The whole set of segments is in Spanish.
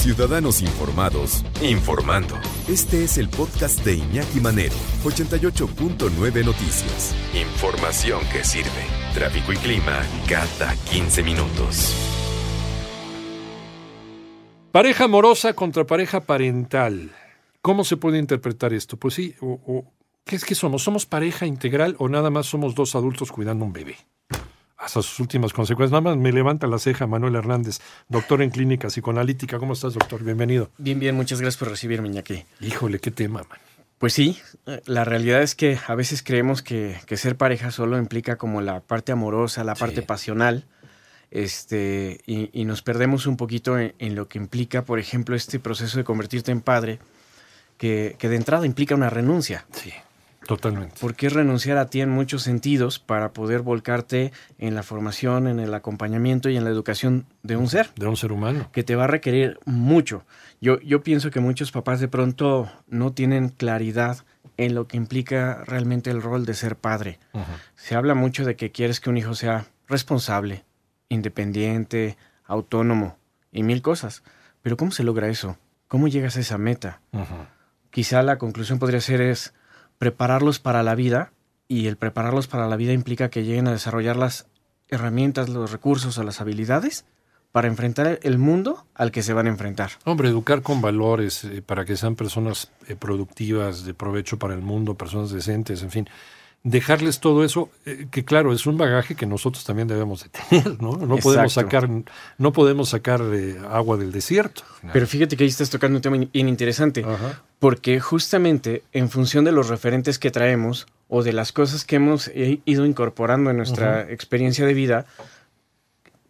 Ciudadanos informados, informando. Este es el podcast de Iñaki Manero, 88.9 Noticias. Información que sirve. Tráfico y clima cada 15 minutos. Pareja amorosa contra pareja parental. ¿Cómo se puede interpretar esto? Pues sí, o, o, ¿qué es que somos? ¿Somos pareja integral o nada más somos dos adultos cuidando un bebé? Hasta sus últimas consecuencias. Nada más me levanta la ceja Manuel Hernández, doctor en clínica psicoanalítica. ¿Cómo estás, doctor? Bienvenido. Bien, bien, muchas gracias por recibirme, Iñaki. Híjole, qué tema, man. Pues sí, la realidad es que a veces creemos que, que ser pareja solo implica como la parte amorosa, la parte pasional este, y, y, nos perdemos un poquito en, en, lo que implica, por ejemplo, este proceso de convertirte en padre, que, que, de entrada implica una renuncia. Sí, totalmente. Porque es renunciar a ti en muchos sentidos para poder volcarte en la formación, en el acompañamiento y en la educación de un ser. De un ser humano. Que te va a requerir mucho. Yo, yo pienso que muchos papás de pronto no tienen claridad en lo que implica realmente el rol de ser padre. Uh -huh. Se habla mucho de que quieres que un hijo sea responsable, independiente, autónomo y mil cosas. Pero ¿cómo se logra eso? ¿Cómo llegas a esa meta? Uh -huh. Quizá la conclusión podría ser es prepararlos para la vida y el prepararlos para la vida implica que lleguen a desarrollar las herramientas, los recursos o las habilidades para enfrentar el mundo al que se van a enfrentar. Hombre, educar con valores eh, para que sean personas eh, productivas, de provecho para el mundo, personas decentes, en fin dejarles todo eso, eh, que claro, es un bagaje que nosotros también debemos de tener, ¿no? No podemos sacar, no podemos sacar eh, agua del desierto. Pero fíjate que ahí estás tocando un tema bien interesante, Ajá. porque justamente en función de los referentes que traemos o de las cosas que hemos ido incorporando en nuestra Ajá. experiencia de vida,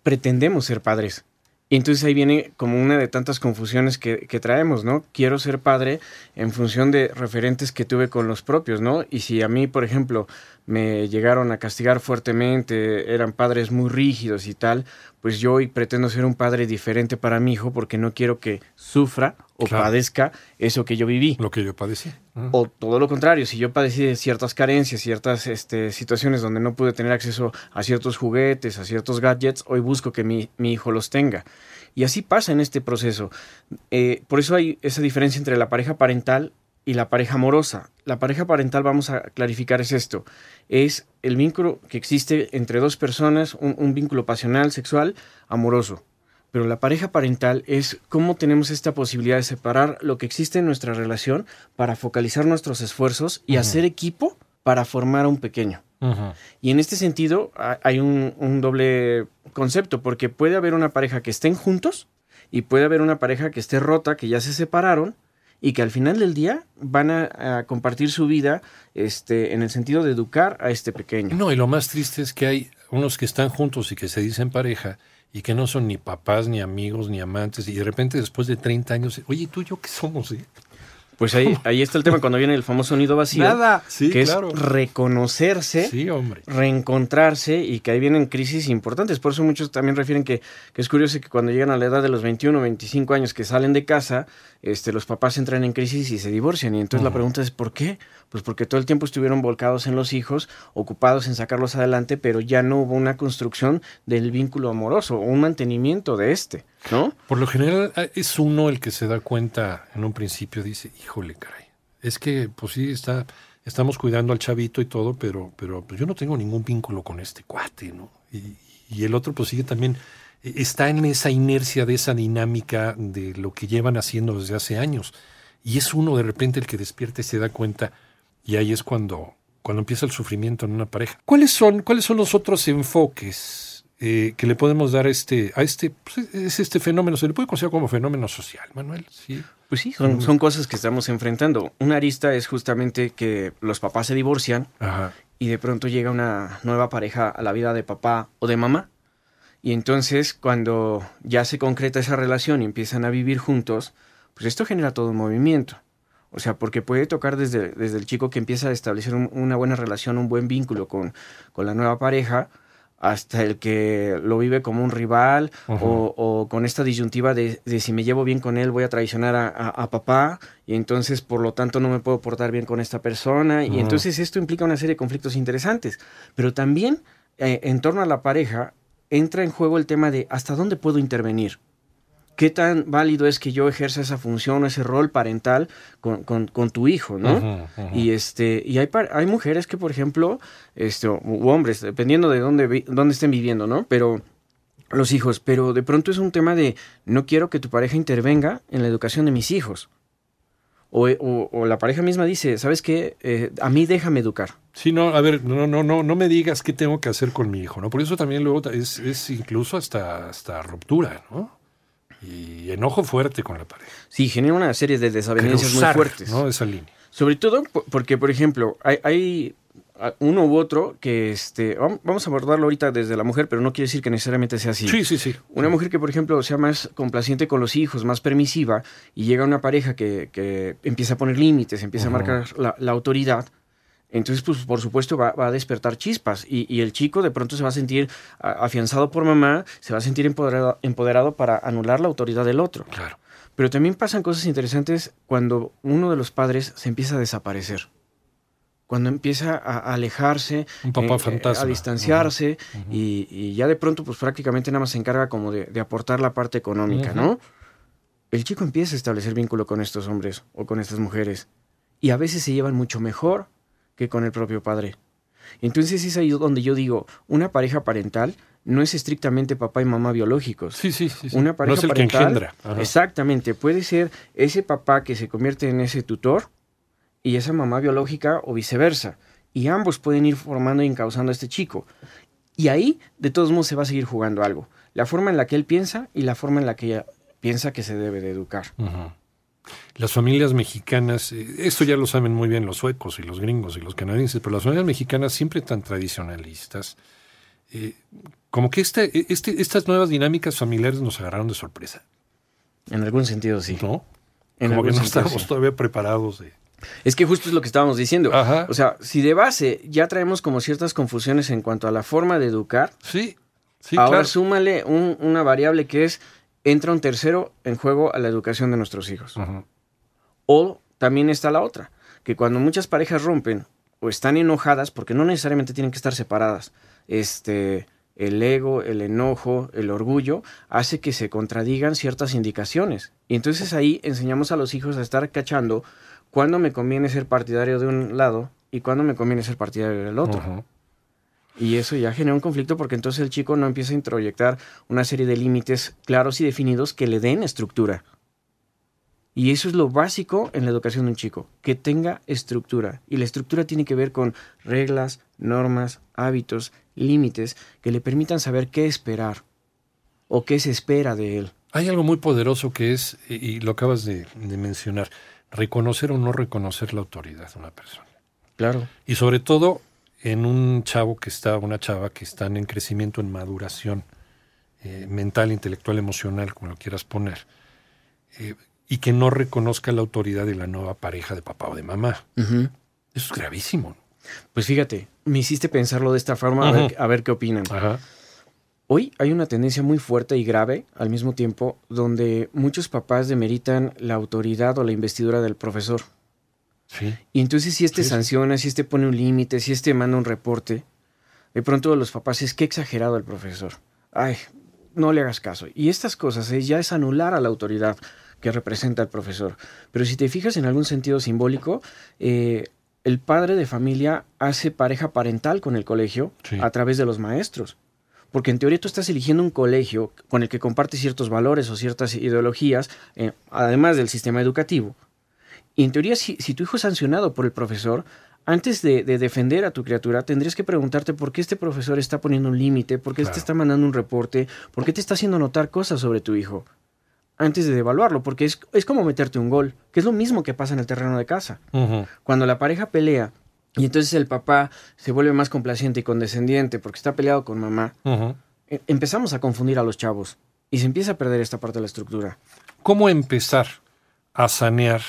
pretendemos ser padres. Y entonces ahí viene como una de tantas confusiones que, que, traemos, ¿no? Quiero ser padre en función de referentes que tuve con los propios, ¿no? Y si a mí, por ejemplo, me llegaron a castigar fuertemente, eran padres muy rígidos y tal, pues yo hoy pretendo ser un padre diferente para mi hijo porque no quiero que sufra o claro. padezca eso que yo viví. Lo que yo padecí. O todo lo contrario, si yo padecí de ciertas carencias, ciertas este, situaciones donde no pude tener acceso a ciertos juguetes, a ciertos gadgets, hoy busco que mi, mi hijo los tenga. Y así pasa en este proceso. Eh, por eso hay esa diferencia entre la pareja parental y la pareja amorosa. La pareja parental, vamos a clarificar, es esto. Es el vínculo que existe entre dos personas, un, un vínculo pasional, sexual, amoroso. Pero la pareja parental es cómo tenemos esta posibilidad de separar lo que existe en nuestra relación para focalizar nuestros esfuerzos y uh -huh. hacer equipo para formar a un pequeño. Uh -huh. Y en este sentido hay un, un, doble concepto, porque puede haber una pareja que estén juntos y puede haber una pareja que esté rota, que ya se separaron y que al final del día van a, compartir su vida este, en el sentido de educar a este pequeño. No, y lo más triste es que hay unos que están juntos y que se dicen pareja y que no son ni papás, ni amigos, ni amantes, y de repente después de 30 años, oye, tú y yo qué somos, eh? Pues ahí, ahí está el tema cuando viene el famoso nido vacío. Nada, sí, que claro. es reconocerse, sí, hombre. reencontrarse y que ahí vienen crisis importantes. Por eso muchos también refieren que, que, es curioso que cuando llegan a la edad de los 21 o 25 años que salen de casa, este, los papás entran en crisis y se divorcian. Y entonces uh -huh. la pregunta es ¿por qué? Pues porque todo el tiempo estuvieron volcados en los hijos, ocupados en sacarlos adelante, pero ya no hubo una construcción del vínculo amoroso o un mantenimiento de este, ¿no? Por lo general es uno el que se da cuenta en un principio, dice, híjole, caray, es que pues sí, está, estamos cuidando al chavito y todo, pero, pero pues yo no tengo ningún vínculo con este cuate, ¿no? Y, y el otro pues sigue también está en esa inercia de esa dinámica de lo que llevan haciendo desde hace años. Y es uno de repente el que despierta y se da cuenta, y ahí es cuando, cuando empieza el sufrimiento en una pareja. ¿Cuáles son, cuáles son los otros enfoques eh, que le podemos dar a este, a este, pues es este fenómeno? Se le puede considerar como fenómeno social, Manuel. Sí. Pues sí, son, son cosas que estamos enfrentando. Una arista es justamente que los papás se divorcian Ajá. y de pronto llega una nueva pareja a la vida de papá o de mamá Y entonces cuando ya se concreta esa relación y empiezan a vivir juntos, pues esto genera todo un movimiento. O sea, porque puede tocar desde, desde el chico que empieza a establecer un- una buena relación, un buen vínculo con, con la nueva pareja, hasta el que lo vive como un rival o, o con esta disyuntiva de, de si me llevo bien con él voy a traicionar a, a- a papá y entonces por lo tanto no me puedo portar bien con esta persona y entonces esto implica una serie de conflictos interesantes. Pero también eh, en torno a la pareja entra en juego el tema de hasta dónde puedo intervenir. ¿Qué tan válido es que yo ejerza esa función, ese rol parental con, con- con tu hijo, ¿no? Y este, y hay, hay mujeres que, por ejemplo, este, u u hombres, dependiendo de dónde, vi- dónde estén viviendo, ¿no? Pero los hijos, pero de pronto es un tema de no quiero que tu pareja intervenga en la educación de mis hijos. O, o- o la pareja misma dice, ¿sabes qué? Eh, a mí déjame educar. Sí, no, a ver, no, no, no, no me digas qué tengo que hacer con mi hijo, ¿no? Por eso también luego es, es incluso hasta, hasta ruptura, ¿no? Y enojo fuerte con la pareja. Sí, genera una serie de desavenencias muy fuertes. ¿no? Esa línea. Sobre todo po- porque, por ejemplo, hay, hay a- uno u otro que, este, vam- vamos a abordarlo ahorita desde la mujer, pero no quiere decir que necesariamente sea así. Sí, sí, sí. Una mujer que, por ejemplo, sea más complaciente con los hijos, más permisiva, y llega una pareja que, que empieza a poner límites, empieza a marcar la, la autoridad, entonces, pues, por supuesto, va, va a despertar chispas. Y, y el chico de pronto se va a sentir afianzado por mamá, se va a sentir empoderado, empoderado para anular la autoridad del otro. Claro. Pero también pasan cosas interesantes cuando uno de los padres se empieza a desaparecer. Cuando empieza a alejarse, Un papá eh, fantasma. a distanciarse y, y ya de pronto pues prácticamente nada más se encarga como de, de aportar la parte económica, ¿no? El chico empieza a establecer vínculo con estos hombres o con estas mujeres y a veces se llevan mucho mejor que con el propio padre. Entonces es ahí donde yo digo, una pareja parental no es estrictamente papá y mamá biológicos. Sí, sí, sí. sí. Una pareja no es el parental, que engendra. Ajá. Exactamente, puede ser ese papá que se convierte en ese tutor y esa mamá biológica o viceversa. Y ambos pueden ir formando y encauzando a este chico. Y ahí, de todos modos, se va a seguir jugando algo. La forma en la que él piensa y la forma en la que ella piensa que se debe de educar. Ujú. Las familias mexicanas, eh, esto ya lo saben muy bien los suecos y los gringos y los canadienses, pero las familias mexicanas siempre tan tradicionalistas, eh, como que este, este, estas nuevas dinámicas familiares nos agarraron de sorpresa, En algún sentido, sí. ¿no? En como que no estábamos sí. todavía preparados de... Es que justo es lo que estábamos diciendo. Ajá. O sea, si de base ya traemos como ciertas confusiones en cuanto a la forma de educar, Sí, sí, Ahora claro. súmale un- una variable que es, entra un tercero en juego a la educación de nuestros hijos. O también está la otra, que cuando muchas parejas rompen o están enojadas, porque no necesariamente tienen que estar separadas, este, el ego, el enojo, el orgullo, hace que se contradigan ciertas indicaciones. Y entonces ahí enseñamos a los hijos a estar cachando cuándo me conviene ser partidario de un lado y cuándo me conviene ser partidario del otro. Y eso ya genera un conflicto porque entonces el chico no empieza a introyectar una serie de límites claros y definidos que le den estructura. Y eso es lo básico en la educación de un chico, que tenga estructura. Y la estructura tiene que ver con reglas, normas, hábitos, límites que le permitan saber qué esperar o qué se espera de él. Hay algo muy poderoso que es, y lo acabas de, de mencionar, reconocer o no reconocer la autoridad de una persona. Claro. Y sobre todo en un chavo que está, una chava que están en crecimiento, en maduración eh, mental, intelectual, emocional, como lo quieras poner, eh, y que no reconozca la autoridad de la nueva pareja de papá o de mamá. Eso es gravísimo. Pues fíjate, me hiciste pensarlo de esta forma, a, ver, Ujú. a ver qué opinan. Ajá. Hoy hay una tendencia muy fuerte y grave al mismo tiempo donde muchos papás demeritan la autoridad o la investidura del profesor. Sí. Y entonces si este Sí, sanciona, si este pone un límite, si este manda un reporte, de pronto los papás es que exagerado el profesor. Ay, no le hagas caso. Y estas cosas eh, ya es anular a la autoridad que representa el profesor. Pero si te fijas en algún sentido simbólico, eh, el padre de familia hace pareja parental con el colegio Sí. a través de los maestros. Porque en teoría tú estás eligiendo un colegio con el que compartes ciertos valores o ciertas ideologías, eh, además del sistema educativo. Y en teoría, si, si tu hijo es sancionado por el profesor, antes de, de defender a tu criatura, tendrías que preguntarte por qué este profesor está poniendo un límite, por qué Claro. te está mandando un reporte, por qué te está haciendo notar cosas sobre tu hijo, antes de devaluarlo, porque es, es como meterte un gol, que es lo mismo que pasa en el terreno de casa. Cuando la pareja pelea y entonces el papá se vuelve más complaciente y condescendiente porque está peleado con mamá. E- Empezamos a confundir a los chavos y se empieza a perder esta parte de la estructura. ¿Cómo empezar a sanear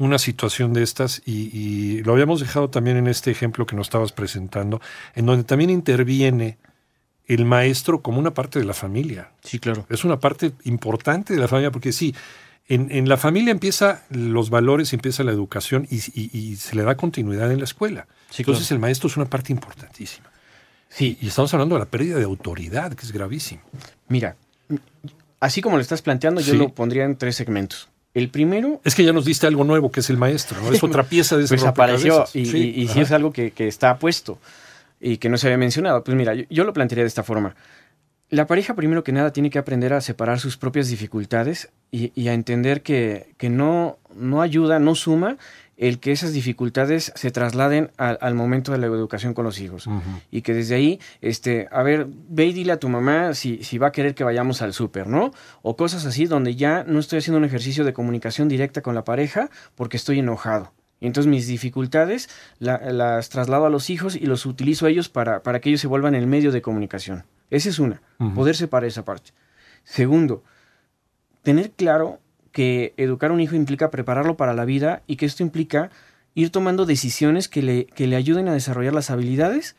una situación de estas? Y, y lo habíamos dejado también en este ejemplo que nos estabas presentando, en donde también interviene el maestro como una parte de la familia. Sí, claro. Es una parte importante de la familia, porque sí, en, en la familia empieza los valores, empieza la educación y, y- y se le da continuidad en la escuela. Sí, Entonces claro. el maestro es una parte importantísima. Sí, Y estamos hablando de la pérdida de autoridad, que es gravísimo. mira, así como lo estás planteando, yo Sí. lo pondría en tres segmentos. El primero Es que ya nos diste algo nuevo, que es el maestro, ¿no? Es otra pieza de ese pues apareció y, y- y sí es algo que, que está puesto y que no se había mencionado. Pues mira, yo, yo lo plantearía de esta forma. La pareja primero que nada tiene que aprender a separar sus propias dificultades y, y a entender que, que no, no ayuda, no suma el que esas dificultades se trasladen al, al momento de la educación con los hijos. Y que desde ahí, este, a ver, ve y dile a tu mamá si, si va a querer que vayamos al súper, ¿no? O cosas así donde ya no estoy haciendo un ejercicio de comunicación directa con la pareja porque estoy enojado. Y entonces mis dificultades la- las traslado a los hijos y los utilizo a ellos para, para que ellos se vuelvan el medio de comunicación. Esa es una, Ujú. poder separar esa parte. Segundo, tener claro que educar a un hijo implica prepararlo para la vida y que esto implica ir tomando decisiones que le, que le ayuden a desarrollar las habilidades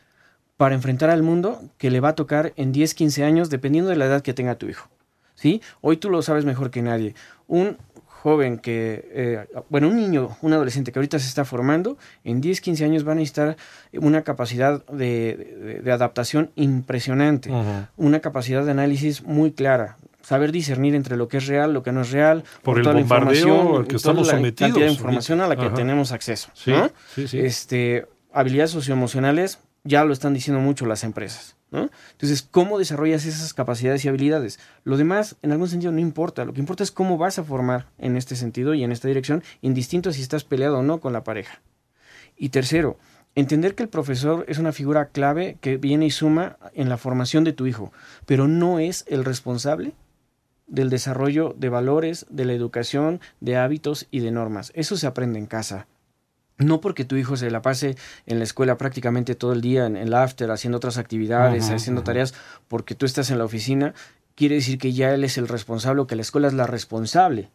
para enfrentar al mundo que le va a tocar en 10, 15 años, dependiendo de la edad que tenga tu hijo. ¿Sí? Hoy tú lo sabes mejor que nadie. Un joven que, eh, bueno, un niño, un adolescente que ahorita se está formando, en 10, 15 años va a necesitar una capacidad de, de- de adaptación impresionante una capacidad de análisis muy clara. Saber discernir entre lo que es real, lo que no es real, Por el toda la información, al que toda estamos la sometidos cantidad de información a la que. Ajá. tenemos acceso. Sí, ¿no? sí, sí. Este, habilidades socioemocionales ya lo están diciendo mucho las empresas. ¿no? Entonces, ¿cómo desarrollas esas capacidades y habilidades? Lo demás, en algún sentido, no importa. Lo que importa es cómo vas a formar en este sentido y en esta dirección, indistinto a si estás peleado o no con la pareja. Y tercero, entender que el profesor es una figura clave que viene y suma en la formación de tu hijo, pero no es el responsable del desarrollo de valores, de la educación, de hábitos y de normas. Eso se aprende en casa. No porque tu hijo se la pase en la escuela prácticamente todo el día, en el after, haciendo otras actividades, Ajá, haciendo ajá. tareas, porque tú estás en la oficina, quiere decir que ya él es el responsable o que la escuela es la responsable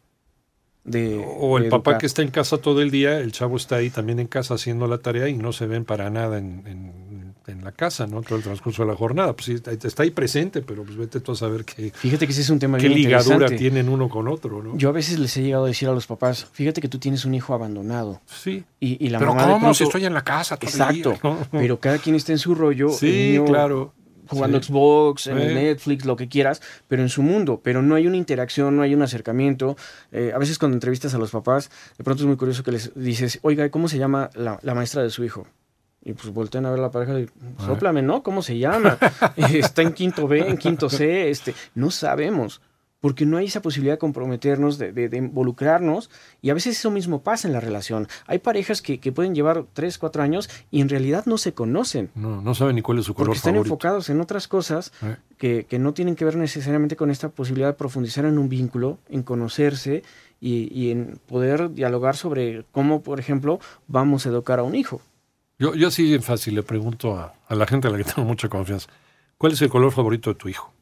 de... O el de papá que está en casa todo el día, el chavo está ahí también en casa haciendo la tarea y no se ven para nada en, en- en la casa, ¿no? Todo el transcurso de la jornada. Pues sí, está ahí presente, pero pues vete tú a saber qué, Fíjate que ese es un tema qué bien ligadura tienen uno con otro, ¿no? Yo a veces les he llegado a decir a los papás, fíjate que tú tienes un hijo abandonado. sí. Y, y la pero mamá de ¿cómo? pronto- Si estoy en la casa Exacto. Pero cada quien está en su rollo. Sí, niño claro. Jugando Sí. Xbox, en Eh. Netflix, lo que quieras, pero en su mundo. Pero no hay una interacción, no hay un acercamiento. Eh, a veces cuando entrevistas a los papás, de pronto es muy curioso que les dices, oiga, ¿cómo se llama la, la maestra de su hijo? Y pues voltean a ver la pareja y soplame, ¿no? ¿Cómo se llama? Está en quinto B, en quinto C, este, no sabemos. Porque no hay esa posibilidad de comprometernos, de, de- de involucrarnos, y a veces eso mismo pasa en la relación. Hay parejas que, que pueden llevar 3, 4 años y en realidad no se conocen, No, no saben ni cuál es su color porque están favorito. enfocados en otras cosas Eh. que, que no tienen que ver necesariamente con esta posibilidad de profundizar en un vínculo, en conocerse y, y en poder dialogar sobre cómo, por ejemplo, vamos a educar a un hijo. Yo, yo así en fácil le pregunto a, a la gente a la que tengo mucha confianza, ¿cuál es el color favorito de tu hijo?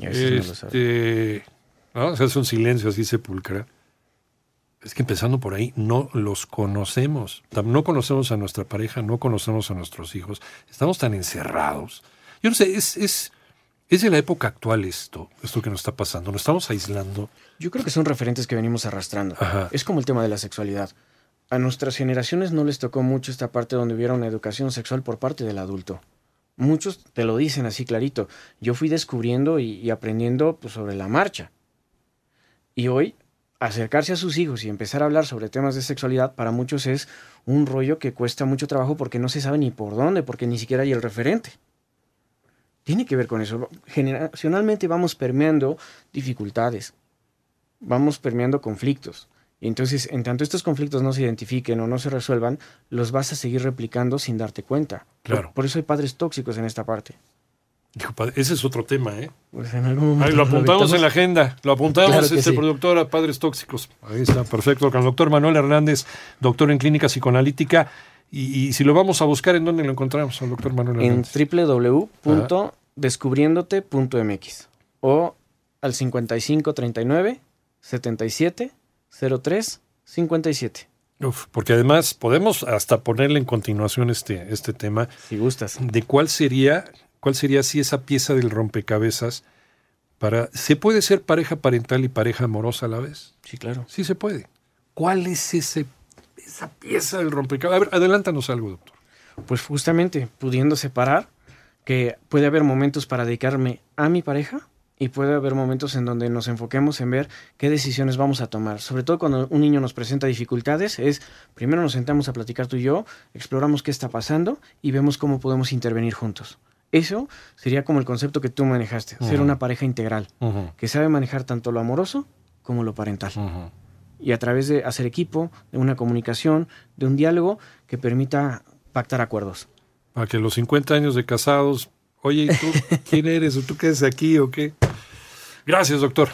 Este, ¿no? Se hace un silencio así sepulcral. Es que empezando por ahí, no los conocemos. No conocemos a nuestra pareja, no conocemos a nuestros hijos. Estamos tan encerrados. Yo no sé, es, es, es de la época actual esto, esto que nos está pasando. Nos estamos aislando. Yo creo que son referentes que venimos arrastrando. Ajá. Es como el tema de la sexualidad. A nuestras generaciones no les tocó mucho esta parte donde hubiera una educación sexual por parte del adulto. Muchos te lo dicen así clarito. Yo fui descubriendo y, aprendiendo pues, sobre la marcha. Y hoy, acercarse a sus hijos y empezar a hablar sobre temas de sexualidad para muchos es un rollo que cuesta mucho trabajo porque no se sabe ni por dónde, porque ni siquiera hay el referente. Tiene que ver con eso. Generacionalmente vamos permeando dificultades, vamos permeando conflictos. Y entonces, en tanto estos conflictos no se identifiquen o no se resuelvan, los vas a seguir replicando sin darte cuenta. Claro. Por, eso hay padres tóxicos en esta parte. Ese es otro tema, ¿eh? Pues en algún momento Ahí lo apuntamos en la agenda, lo apuntamos, Claro este sí. productor a Padres Tóxicos. Ahí está, perfecto. Con el doctor Manuel Hernández, doctor en clínica psicoanalítica. Y, y si lo vamos a buscar, ¿en dónde lo encontramos, al doctor Manuel En Hernández? descubriéndote.mx o al 5539 77 03 57. Uf, porque además podemos hasta ponerle en continuación este, este tema Si gustas. de cuál sería, cuál sería si esa pieza del rompecabezas para. ¿Se puede ser pareja parental y pareja amorosa a la vez? Sí, claro. Sí se puede. ¿Cuál es ese, esa pieza del rompecabezas? A ver, adelántanos algo, doctor. Pues justamente pudiendo separar que puede haber momentos para dedicarme a mi pareja y puede haber momentos en donde nos enfoquemos en ver qué decisiones vamos a tomar. Sobre todo cuando un niño nos presenta dificultades, es primero nos sentamos a platicar tú y yo, exploramos qué está pasando y vemos cómo podemos intervenir juntos. Eso sería como el concepto que tú manejaste, ser una pareja integral, que sabe manejar tanto lo amoroso como lo parental. Y a través de hacer equipo, de una comunicación, de un diálogo que permita pactar acuerdos. Para que los 50 años de casados, oye, ¿y tú quién eres? ¿O tú qué eres aquí o qué? Gracias, doctor.